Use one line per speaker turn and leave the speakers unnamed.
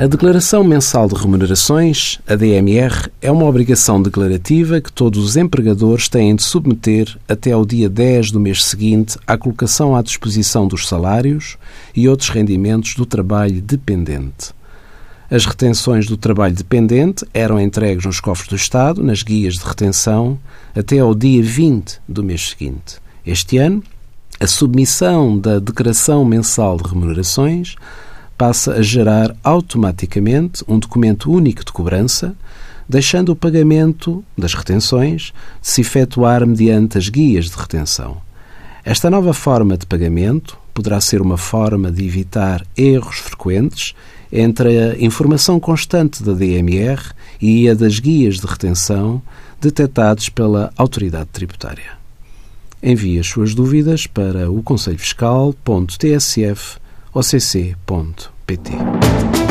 A Declaração Mensal de Remunerações, a DMR, é uma obrigação declarativa que todos os empregadores têm de submeter até ao dia 10 do mês seguinte à colocação à disposição dos salários e outros rendimentos do trabalho dependente. As retenções do trabalho dependente eram entregues nos cofres do Estado, nas guias de retenção, até ao dia 20 do mês seguinte. Este ano, a submissão da Declaração Mensal de Remunerações passa a gerar automaticamente um documento único de cobrança, deixando o pagamento das retenções de se efetuar mediante as guias de retenção. Esta nova forma de pagamento poderá ser uma forma de evitar erros frequentes entre a informação constante da DMR e a das guias de retenção detectados pela autoridade tributária. Envie as suas dúvidas para o conselhofiscal.tsf.occ.pt.